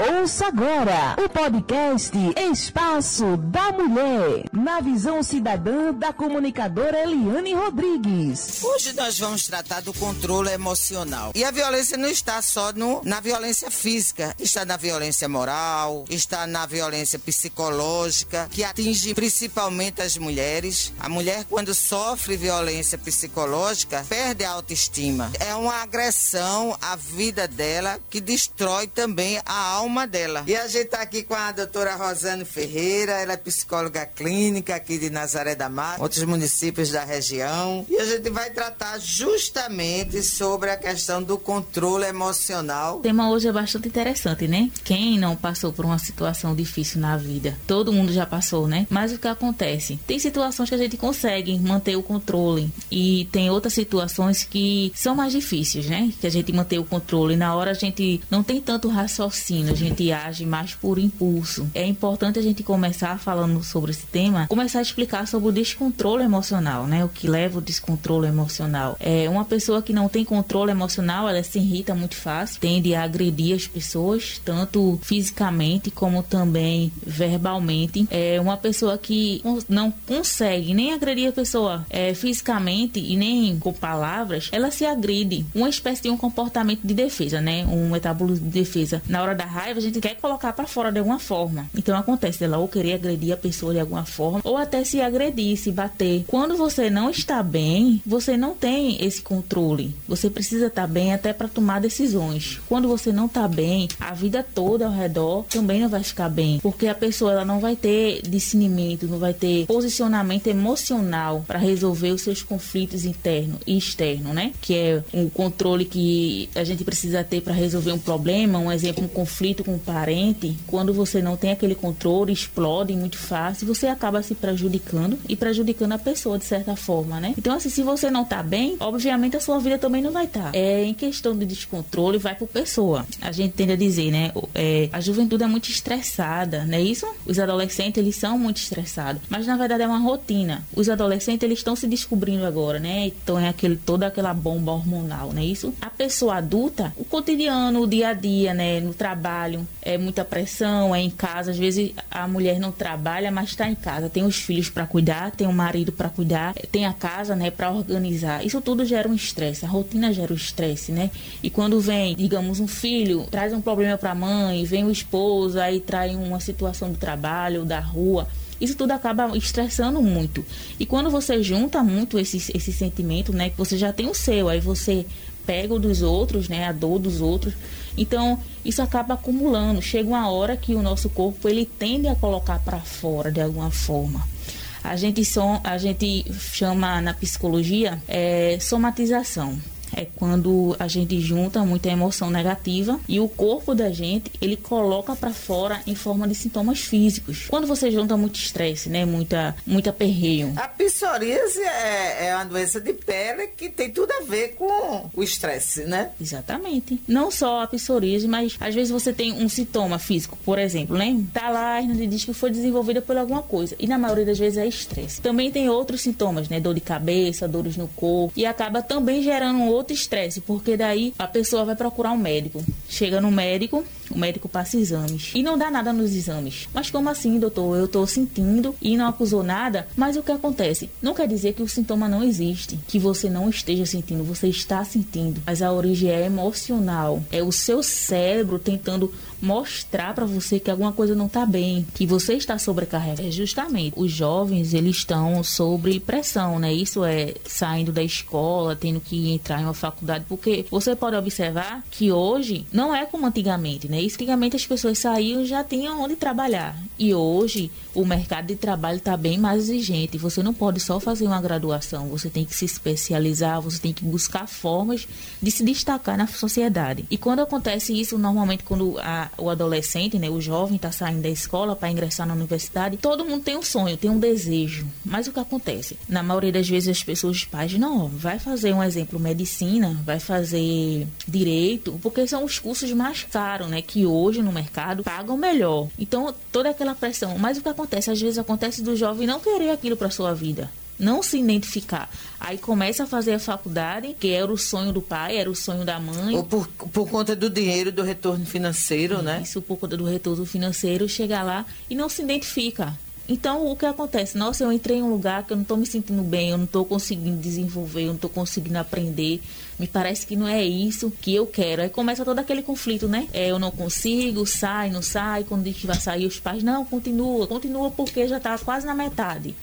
Ouça agora o podcast Espaço da Mulher, na visão cidadã da comunicadora Eliane Rodrigues. Hoje nós vamos tratar do controle emocional. E a violência não está só no, na violência física, está na violência moral, está na violência psicológica, que atinge principalmente as mulheres. A mulher, quando sofre violência psicológica, perde a autoestima. É uma agressão à vida dela que destrói também a alma alma dela. E a gente está aqui com a doutora Rosane Ferreira, ela é psicóloga clínica aqui de Nazaré da Mata, outros municípios da região. E a gente vai tratar justamente sobre a questão do controle emocional. O tema hoje é bastante interessante, né? Quem não passou por uma situação difícil na vida? Todo mundo já passou, né? Mas o que acontece? Tem situações que a gente consegue manter o controle e tem outras situações que são mais difíceis, né? Que a gente manter o controle. Na hora a gente não tem tanto raciocínio, gente age mais por impulso. É importante a gente começar falando sobre esse tema, começar a explicar sobre o descontrole emocional, né? O que leva o descontrole emocional. É uma pessoa que não tem controle emocional, ela se irrita muito fácil, tende a agredir as pessoas, tanto fisicamente como também verbalmente. É uma pessoa que não consegue nem agredir a pessoa é, fisicamente e nem com palavras, ela se agride. Uma espécie de um comportamento de defesa, né? Um metabolismo de defesa. Na hora da raiva, raiva a gente quer colocar para fora de alguma forma. Então acontece dela ou querer agredir a pessoa de alguma forma, ou até se agredir, se bater. Quando você não está bem, você não tem esse controle. Você precisa estar bem até para tomar decisões. Quando você não está bem, a vida toda ao redor também não vai ficar bem, porque a pessoa ela não vai ter discernimento, não vai ter posicionamento emocional para resolver os seus conflitos interno e externo, né? Que é um controle que a gente precisa ter para resolver um problema, um exemplo, um conflito conflito com um parente, quando você não tem aquele controle, explode muito fácil, você acaba se prejudicando e prejudicando a pessoa de certa forma, né? Então, assim, se você não tá bem, obviamente a sua vida também não vai estar. Tá. É em questão de descontrole, vai por pessoa. A gente tende a dizer, né? É, a juventude é muito estressada, não é isso? Os adolescentes, eles são muito estressados. Mas na verdade é uma rotina. Os adolescentes, eles estão se descobrindo agora, né? Então é aquele, toda aquela bomba hormonal, não é isso? A pessoa adulta, o cotidiano, o dia a dia, né? No trabalho, trabalho, é muita pressão, é em casa. Às vezes a mulher não trabalha, mas está em casa. Tem os filhos para cuidar, tem o marido para cuidar, tem a casa, né, para organizar. Isso tudo gera um estresse. A rotina gera um estresse, né? E quando vem, digamos, um filho traz um problema para a mãe, vem o esposo, aí traz uma situação do trabalho, da rua isso tudo acaba estressando muito. E quando você junta muito esse, esse sentimento, né, que você já tem o seu, aí você pega o dos outros, né, a dor dos outros, então, isso acaba acumulando. Chega uma hora que o nosso corpo ele tende a colocar para fora de alguma forma. A gente, som, a gente chama na psicologia é, somatização é quando a gente junta muita emoção negativa e o corpo da gente ele coloca para fora em forma de sintomas físicos. Quando você junta muito estresse, né, muita muita perreio. A psoríase é, é uma doença de pele que tem tudo a ver com o estresse, né? Exatamente. Não só a psoríase, mas às vezes você tem um sintoma físico, por exemplo, né? Tá lá e diz que foi desenvolvida por alguma coisa e na maioria das vezes é estresse. Também tem outros sintomas, né? Dor de cabeça, dores no corpo e acaba também gerando outro estresse, porque daí a pessoa vai procurar um médico. Chega no médico, o médico passa exames e não dá nada nos exames. Mas como assim, doutor? Eu estou sentindo e não acusou nada, mas o que acontece? Não quer dizer que o sintoma não existe, que você não esteja sentindo, você está sentindo, mas a origem é emocional. É o seu cérebro tentando mostrar para você que alguma coisa não está bem, que você está sobrecarregado. É justamente os jovens eles estão sob pressão, né? Isso é saindo da escola, tendo que entrar em uma faculdade, porque você pode observar que hoje não é como antigamente, né? Antigamente as pessoas saíam já tinham onde trabalhar. E hoje o mercado de trabalho está bem mais exigente. Você não pode só fazer uma graduação, você tem que se especializar, você tem que buscar formas de se destacar na sociedade. E quando acontece isso, normalmente quando a o adolescente, né, o jovem está saindo da escola para ingressar na universidade, todo mundo tem um sonho, tem um desejo. Mas o que acontece? Na maioria das vezes as pessoas, os pais, não, vai fazer um exemplo medicina, vai fazer direito, porque são os cursos mais caros, né, que hoje no mercado pagam melhor. Então, toda aquela pressão. Mas o que acontece? Às vezes acontece do jovem não querer aquilo para sua vida não se identificar. Aí começa a fazer a faculdade, que era o sonho do pai, era o sonho da mãe. Ou por, por conta do dinheiro, do retorno financeiro, Isso, né? Isso, por conta do retorno financeiro, chega lá e não se identifica. Então, o que acontece? Nossa, eu entrei em um lugar que eu não estou me sentindo bem, eu não estou conseguindo desenvolver, eu não estou conseguindo aprender. Me parece que não é isso que eu quero. Aí começa todo aquele conflito, né? É, eu não consigo, sai, não sai. Quando diz que vai sair, os pais, não, continua, continua porque já está quase na metade.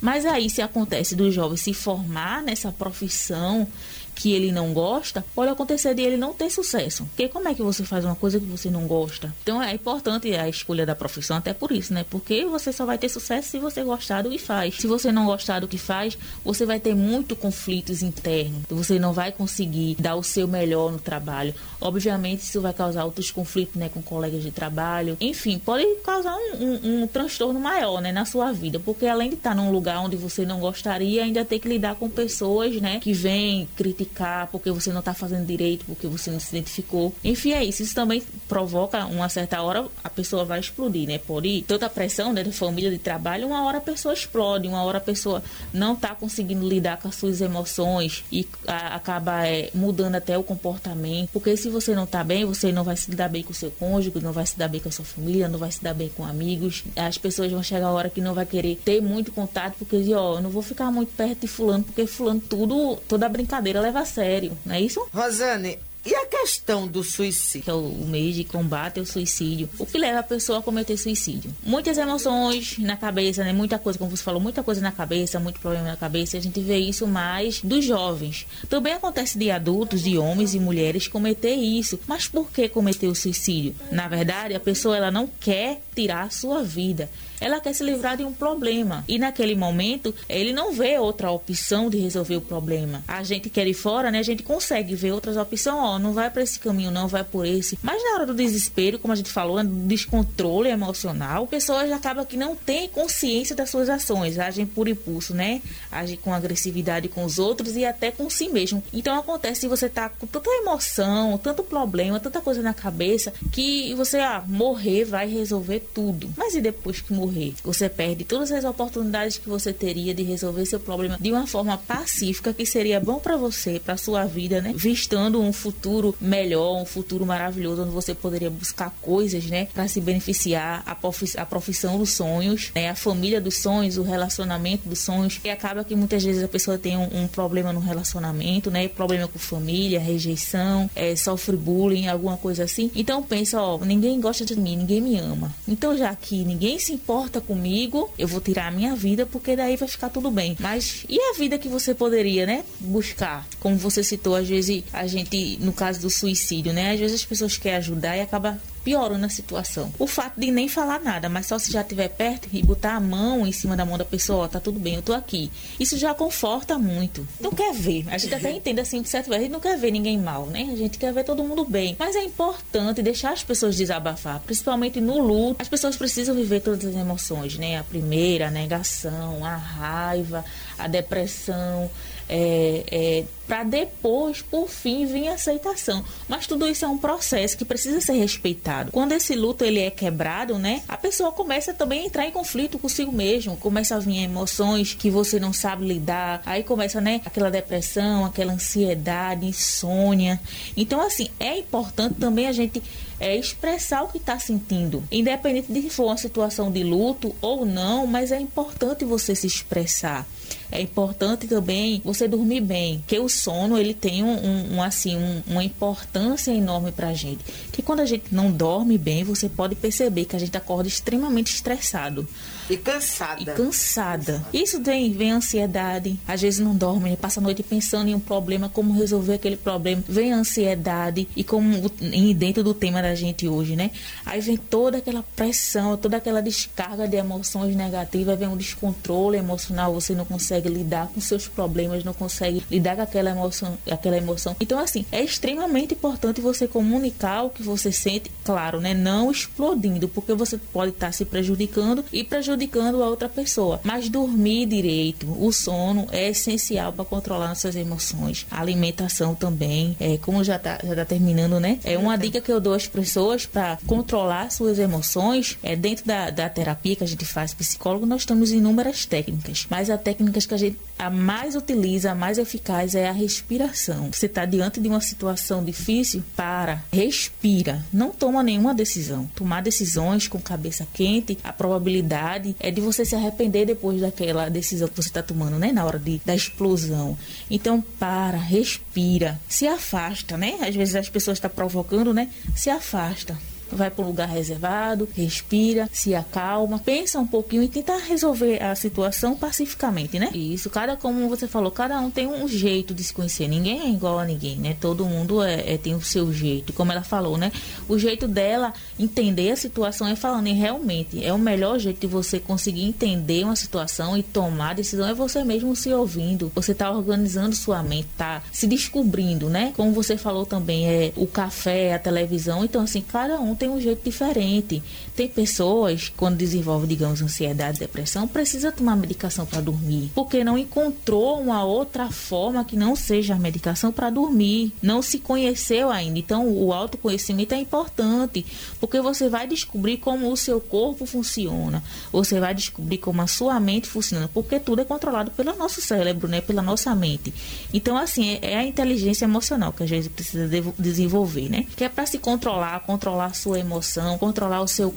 Mas aí, se acontece do jovem se formar nessa profissão que ele não gosta, pode acontecer de ele não ter sucesso. Porque como é que você faz uma coisa que você não gosta? Então é importante a escolha da profissão, até por isso, né? Porque você só vai ter sucesso se você gostar do que faz. Se você não gostar do que faz, você vai ter muito conflitos internos. Você não vai conseguir dar o seu melhor no trabalho. Obviamente, isso vai causar outros conflitos, né, com colegas de trabalho. Enfim, pode causar um, um, um transtorno maior, né, na sua vida. Porque além de estar num lugar onde você não gostaria, ainda tem que lidar com pessoas, né, que vêm criticar criticar porque você não está fazendo direito, porque você não se identificou. Enfim, é isso. Isso também provoca, uma certa hora, a pessoa vai explodir, né? Por ir tanta pressão né, de família, de trabalho, uma hora a pessoa explode, uma hora a pessoa não está conseguindo lidar com as suas emoções e a, acaba é, mudando até o comportamento. Porque se você não está bem, você não vai se dar bem com o seu cônjuge, não vai se dar bem com a sua família, não vai se dar bem com amigos. As pessoas vão chegar a hora que não vai querer ter muito contato, porque, ó, eu não vou ficar muito perto de fulano, porque fulano tudo, toda brincadeira leva a sério, não é isso? Rosane, e a questão do suicídio? Que é o mês de combate ao suicídio. O que leva a pessoa a cometer suicídio? Muitas emoções na cabeça, né? Muita coisa, como você falou, muita coisa na cabeça, muito problema na cabeça. A gente vê isso mais dos jovens. Também acontece de adultos, de homens e mulheres cometer isso. Mas por que cometer o suicídio? Na verdade, a pessoa ela não quer tirar a sua vida ela quer se livrar de um problema. E naquele momento, ele não vê outra opção de resolver o problema. A gente quer ir fora, né? A gente consegue ver outras opções, ó, não vai para esse caminho, não vai por esse. Mas na hora do desespero, como a gente falou, né, do descontrole emocional, pessoas acabam que não têm consciência das suas ações, agem por impulso, né? Agem com agressividade com os outros e até com si mesmo. Então acontece se você tá com tanta emoção, tanto problema, tanta coisa na cabeça, que você, ah, morrer vai resolver tudo. Mas e depois que morrer? Você perde todas as oportunidades que você teria de resolver seu problema de uma forma pacífica que seria bom para você, para sua vida, né? Vistando um futuro melhor, um futuro maravilhoso onde você poderia buscar coisas, né, para se beneficiar a, profiss a profissão dos sonhos, né, a família dos sonhos, o relacionamento dos sonhos. E acaba que muitas vezes a pessoa tem um, um problema no relacionamento, né, problema com família, rejeição, é, sofre bullying, alguma coisa assim. Então pensa, ó, ninguém gosta de mim, ninguém me ama. Então já que ninguém se importa importa comigo, eu vou tirar a minha vida porque daí vai ficar tudo bem. Mas e a vida que você poderia, né, buscar? Como você citou, às vezes a gente, no caso do suicídio, né, às vezes as pessoas querem ajudar e acaba piorando a situação. O fato de nem falar nada, mas só se já estiver perto e botar a mão em cima da mão da pessoa, ó, tá tudo bem, eu tô aqui. Isso já conforta muito. Não quer ver. A gente até entende assim, de certo, a gente não quer ver ninguém mal, né? A gente quer ver todo mundo bem. Mas é importante deixar as pessoas desabafar, principalmente no luto. As pessoas precisam viver todas as emoções, né? A primeira, a negação, a raiva, a depressão, é, é, para depois, por fim, vir a aceitação. Mas tudo isso é um processo que precisa ser respeitado. Quando esse luto ele é quebrado, né, a pessoa começa também a entrar em conflito consigo mesmo, começa a vir emoções que você não sabe lidar, aí começa, né, aquela depressão, aquela ansiedade, insônia. Então, assim, é importante também a gente é expressar o que está sentindo, independente de se for uma situação de luto ou não, mas é importante você se expressar. É importante também você dormir bem, que o sono ele tem um, um assim um, uma importância enorme para a gente. Que quando a gente não dorme bem, você pode perceber que a gente acorda extremamente estressado. E cansada. E cansada. Isso vem, vem ansiedade. Às vezes não dorme, passa a noite pensando em um problema, como resolver aquele problema. Vem ansiedade e como dentro do tema da gente hoje, né? Aí vem toda aquela pressão, toda aquela descarga de emoções negativas, vem um descontrole emocional, você não consegue lidar com seus problemas, não consegue lidar com aquela emoção, aquela emoção. Então assim, é extremamente importante você comunicar o que você sente, claro, né? Não explodindo, porque você pode estar se prejudicando e prejudicando prejudicando a outra pessoa. Mas dormir direito, o sono é essencial para controlar nossas emoções. A alimentação também, é, como já está já tá terminando, né? É uma dica que eu dou às pessoas para controlar suas emoções. É dentro da, da terapia que a gente faz psicólogo, nós temos inúmeras técnicas, mas a técnica que a gente a mais utiliza, a mais eficaz é a respiração. Você está diante de uma situação difícil, para, respira, não toma nenhuma decisão. Tomar decisões com cabeça quente, a probabilidade é de você se arrepender depois daquela decisão que você está tomando, né? Na hora de, da explosão. Então, para, respira, se afasta, né? Às vezes as pessoas estão tá provocando, né? Se afasta vai para um lugar reservado, respira, se acalma, pensa um pouquinho e tenta resolver a situação pacificamente, né? Isso, cada, como você falou, cada um tem um jeito de se conhecer. Ninguém é igual a ninguém, né? Todo mundo é, é tem o seu jeito. Como ela falou, né? O jeito dela entender a situação é falando e realmente é o melhor jeito de você conseguir entender uma situação e tomar decisão é você mesmo se ouvindo. Você tá organizando sua mente, tá se descobrindo, né? Como você falou também, é o café, a televisão. Então, assim, cada um tem um jeito diferente. Tem pessoas, quando desenvolve, digamos, ansiedade, depressão, precisa tomar medicação para dormir, porque não encontrou uma outra forma que não seja a medicação para dormir, não se conheceu ainda. Então, o autoconhecimento é importante, porque você vai descobrir como o seu corpo funciona, você vai descobrir como a sua mente funciona, porque tudo é controlado pelo nosso cérebro, né, pela nossa mente. Então, assim, é, é a inteligência emocional que a gente precisa desenvolver, né, que é para se controlar, controlar a sua emoção, controlar o seu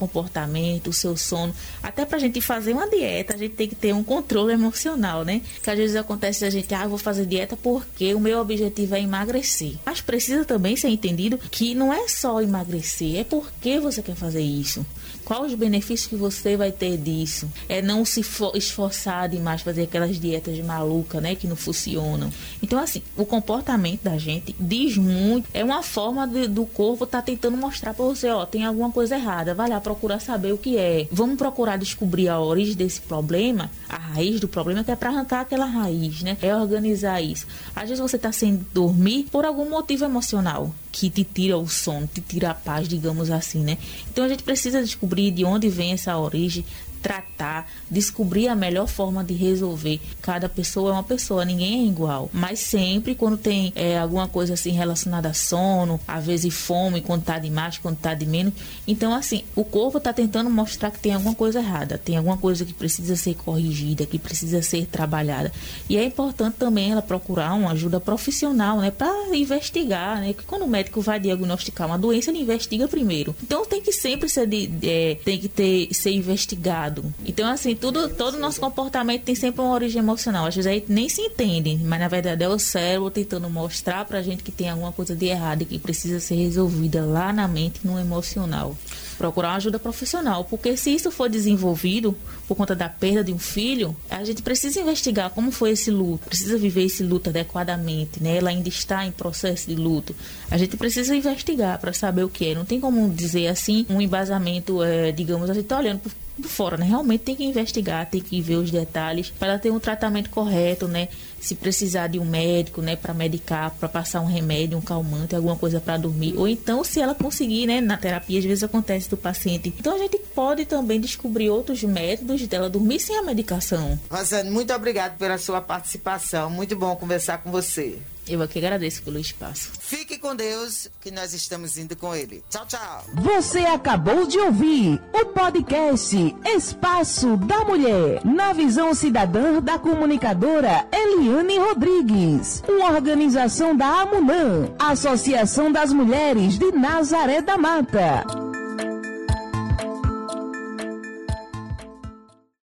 o seu sono. Até pra gente fazer uma dieta, a gente tem que ter um controle emocional, né? Que às vezes acontece a gente, ah, vou fazer dieta porque o meu objetivo é emagrecer. Mas precisa também ser entendido que não é só emagrecer, é porque você quer fazer isso. Quais os benefícios que você vai ter disso? É não se esforçar demais fazer aquelas dietas malucas, né, que não funcionam. Então assim, o comportamento da gente diz muito. É uma forma de, do corpo estar tá tentando mostrar para você, ó, tem alguma coisa errada. Vai lá procurar saber o que é. Vamos procurar descobrir a origem desse problema, a raiz do problema, que é para arrancar aquela raiz, né? É organizar isso. Às vezes você está sem dormir por algum motivo emocional que te tira o sono, te tira a paz, digamos assim, né? Então a gente precisa descobrir de onde vem essa origem, tratar, descobrir a melhor forma de resolver. Cada pessoa é uma pessoa, ninguém é igual. Mas sempre quando tem é, alguma coisa assim relacionada a sono, às vezes fome, quando tá de mais, quando tá de menos. Então, assim, o corpo tá tentando mostrar que tem alguma coisa errada, tem alguma coisa que precisa ser corrigida, que precisa ser trabalhada. E é importante também ela procurar uma ajuda profissional, né, para investigar, né? Que quando o médico vai diagnosticar uma doença, ele investiga primeiro. Então tem que sempre ser de, é, tem que ter ser investigado então, assim, tudo, todo o nosso comportamento tem sempre uma origem emocional. Às vezes a gente nem se entende, mas na verdade é o cérebro tentando mostrar pra gente que tem alguma coisa de errado e que precisa ser resolvida lá na mente, no emocional procurar uma ajuda profissional, porque se isso for desenvolvido por conta da perda de um filho, a gente precisa investigar como foi esse luto, precisa viver esse luto adequadamente, né? Ela ainda está em processo de luto. A gente precisa investigar para saber o que é. Não tem como dizer assim um embasamento, é, digamos, a gente está olhando por fora, né? Realmente tem que investigar, tem que ver os detalhes para ter um tratamento correto, né? Se precisar de um médico, né, para medicar, para passar um remédio, um calmante, alguma coisa para dormir, ou então se ela conseguir, né, na terapia às vezes acontece do paciente. Então a gente pode também descobrir outros métodos dela dormir sem a medicação. Rosane, muito obrigado pela sua participação. Muito bom conversar com você. Eu aqui agradeço pelo espaço. Fique com Deus, que nós estamos indo com Ele. Tchau, tchau. Você acabou de ouvir o podcast Espaço da Mulher, na visão cidadã da comunicadora Eliane Rodrigues. Uma organização da AMUNAM, Associação das Mulheres de Nazaré da Mata.